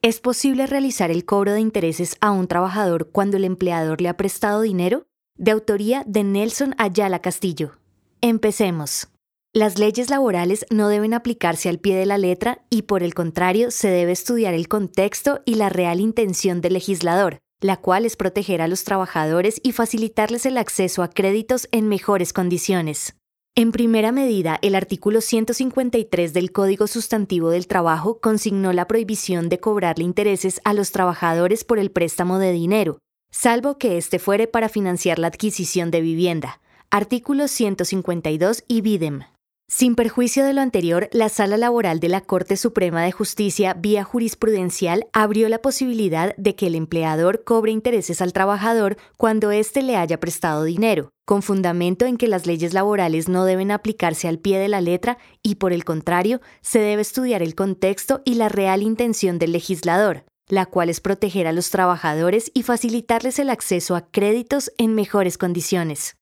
¿Es posible realizar el cobro de intereses a un trabajador cuando el empleador le ha prestado dinero? De autoría de Nelson Ayala Castillo. Empecemos. Las leyes laborales no deben aplicarse al pie de la letra y por el contrario se debe estudiar el contexto y la real intención del legislador, la cual es proteger a los trabajadores y facilitarles el acceso a créditos en mejores condiciones. En primera medida, el artículo 153 del Código Sustantivo del Trabajo consignó la prohibición de cobrarle intereses a los trabajadores por el préstamo de dinero, salvo que éste fuere para financiar la adquisición de vivienda. Artículo 152 y videm. Sin perjuicio de lo anterior, la Sala Laboral de la Corte Suprema de Justicia, vía jurisprudencial, abrió la posibilidad de que el empleador cobre intereses al trabajador cuando éste le haya prestado dinero, con fundamento en que las leyes laborales no deben aplicarse al pie de la letra y, por el contrario, se debe estudiar el contexto y la real intención del legislador, la cual es proteger a los trabajadores y facilitarles el acceso a créditos en mejores condiciones.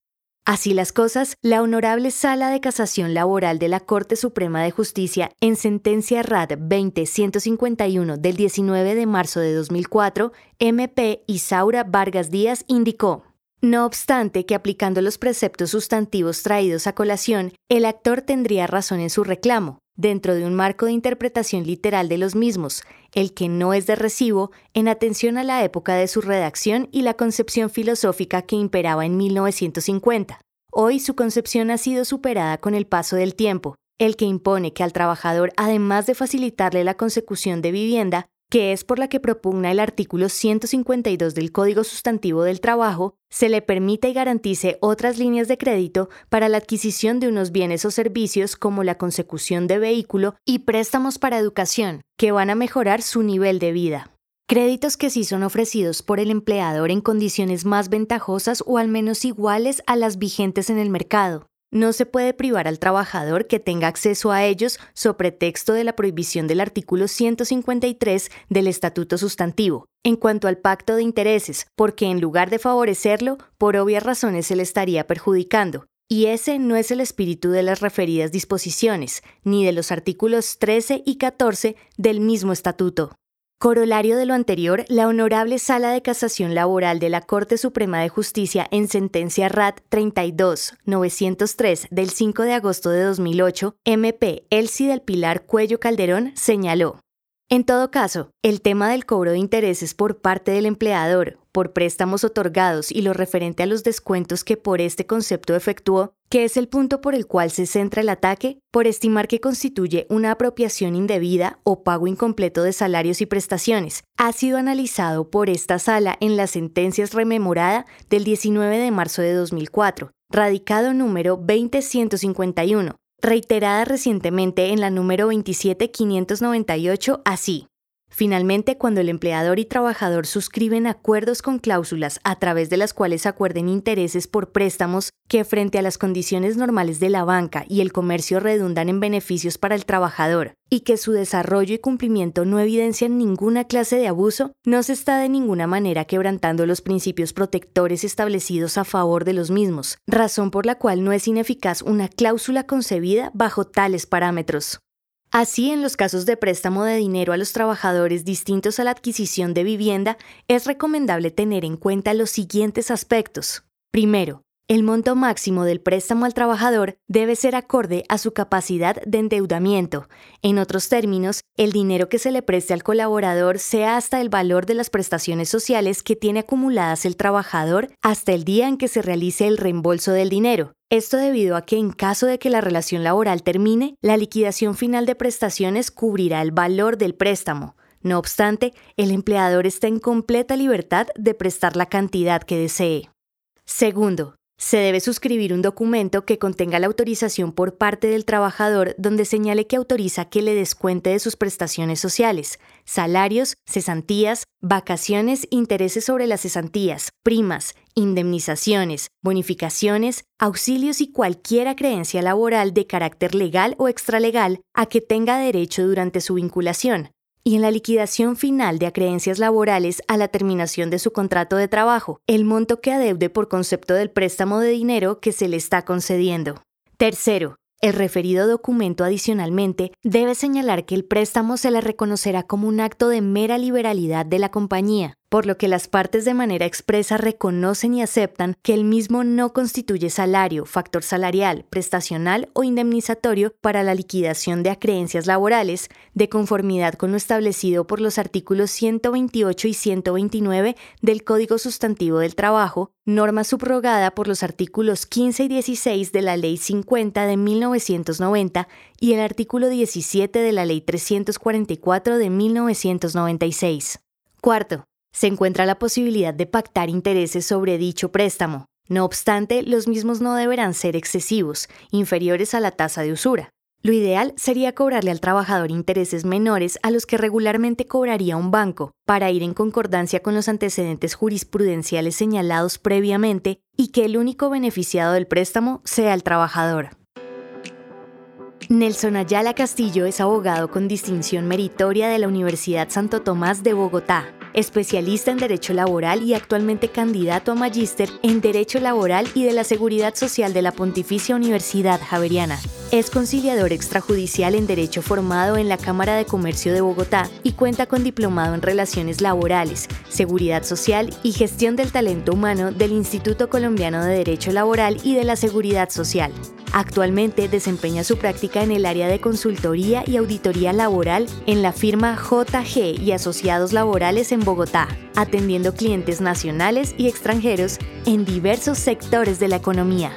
Así las cosas, la Honorable Sala de Casación Laboral de la Corte Suprema de Justicia, en sentencia RAD 20-151 del 19 de marzo de 2004, MP Isaura Vargas Díaz indicó. No obstante que aplicando los preceptos sustantivos traídos a colación, el actor tendría razón en su reclamo, dentro de un marco de interpretación literal de los mismos, el que no es de recibo, en atención a la época de su redacción y la concepción filosófica que imperaba en 1950. Hoy su concepción ha sido superada con el paso del tiempo, el que impone que al trabajador, además de facilitarle la consecución de vivienda, que es por la que propugna el artículo 152 del Código Sustantivo del Trabajo, se le permita y garantice otras líneas de crédito para la adquisición de unos bienes o servicios como la consecución de vehículo y préstamos para educación, que van a mejorar su nivel de vida. Créditos que sí son ofrecidos por el empleador en condiciones más ventajosas o al menos iguales a las vigentes en el mercado, no se puede privar al trabajador que tenga acceso a ellos sobre texto de la prohibición del artículo 153 del Estatuto Sustantivo, en cuanto al pacto de intereses, porque en lugar de favorecerlo, por obvias razones se le estaría perjudicando. Y ese no es el espíritu de las referidas disposiciones, ni de los artículos 13 y 14 del mismo estatuto. Corolario de lo anterior, la Honorable Sala de Casación Laboral de la Corte Suprema de Justicia en sentencia RAT 32-903 del 5 de agosto de 2008, MP Elsie del Pilar Cuello Calderón señaló. En todo caso, el tema del cobro de intereses por parte del empleador por préstamos otorgados y lo referente a los descuentos que por este concepto efectuó, que es el punto por el cual se centra el ataque, por estimar que constituye una apropiación indebida o pago incompleto de salarios y prestaciones, ha sido analizado por esta sala en las sentencias rememorada del 19 de marzo de 2004, radicado número 20151, reiterada recientemente en la número 27598 así. Finalmente, cuando el empleador y trabajador suscriben acuerdos con cláusulas a través de las cuales acuerden intereses por préstamos que frente a las condiciones normales de la banca y el comercio redundan en beneficios para el trabajador, y que su desarrollo y cumplimiento no evidencian ninguna clase de abuso, no se está de ninguna manera quebrantando los principios protectores establecidos a favor de los mismos, razón por la cual no es ineficaz una cláusula concebida bajo tales parámetros. Así, en los casos de préstamo de dinero a los trabajadores distintos a la adquisición de vivienda, es recomendable tener en cuenta los siguientes aspectos. Primero, el monto máximo del préstamo al trabajador debe ser acorde a su capacidad de endeudamiento. En otros términos, el dinero que se le preste al colaborador sea hasta el valor de las prestaciones sociales que tiene acumuladas el trabajador hasta el día en que se realice el reembolso del dinero. Esto debido a que en caso de que la relación laboral termine, la liquidación final de prestaciones cubrirá el valor del préstamo. No obstante, el empleador está en completa libertad de prestar la cantidad que desee. Segundo, Se debe suscribir un documento que contenga la autorización por parte del trabajador donde señale que autoriza que le descuente de sus prestaciones sociales, salarios, cesantías, vacaciones, intereses sobre las cesantías, primas, indemnizaciones, bonificaciones, auxilios y cualquier creencia laboral de carácter legal o extralegal a que tenga derecho durante su vinculación, y en la liquidación final de acreencias laborales a la terminación de su contrato de trabajo, el monto que adeude por concepto del préstamo de dinero que se le está concediendo. Tercero, el referido documento adicionalmente debe señalar que el préstamo se le reconocerá como un acto de mera liberalidad de la compañía, por lo que las partes de manera expresa reconocen y aceptan que el mismo no constituye salario, factor salarial, prestacional o indemnizatorio para la liquidación de acreencias laborales, de conformidad con lo establecido por los artículos 128 y 129 del Código Sustantivo del Trabajo, norma subrogada por los artículos 15 y 16 de la Ley 50 de 1990 y el artículo 17 de la Ley 344 de 1996. Cuarto, se encuentra la posibilidad de pactar intereses sobre dicho préstamo. No obstante, los mismos no deberán ser excesivos, inferiores a la tasa de usura. Lo ideal sería cobrarle al trabajador intereses menores a los que regularmente cobraría un banco, para ir en concordancia con los antecedentes jurisprudenciales señalados previamente y que el único beneficiado del préstamo sea el trabajador. Nelson Ayala Castillo es abogado con distinción meritoria de la Universidad Santo Tomás de Bogotá especialista en Derecho Laboral y actualmente candidato a magíster en Derecho Laboral y de la Seguridad Social de la Pontificia Universidad Javeriana. Es conciliador extrajudicial en Derecho formado en la Cámara de Comercio de Bogotá y cuenta con diplomado en Relaciones Laborales, Seguridad Social y Gestión del Talento Humano del Instituto Colombiano de Derecho Laboral y de la Seguridad Social. Actualmente desempeña su práctica en el área de consultoría y auditoría laboral en la firma JG y Asociados Laborales en Bogotá, atendiendo clientes nacionales y extranjeros en diversos sectores de la economía.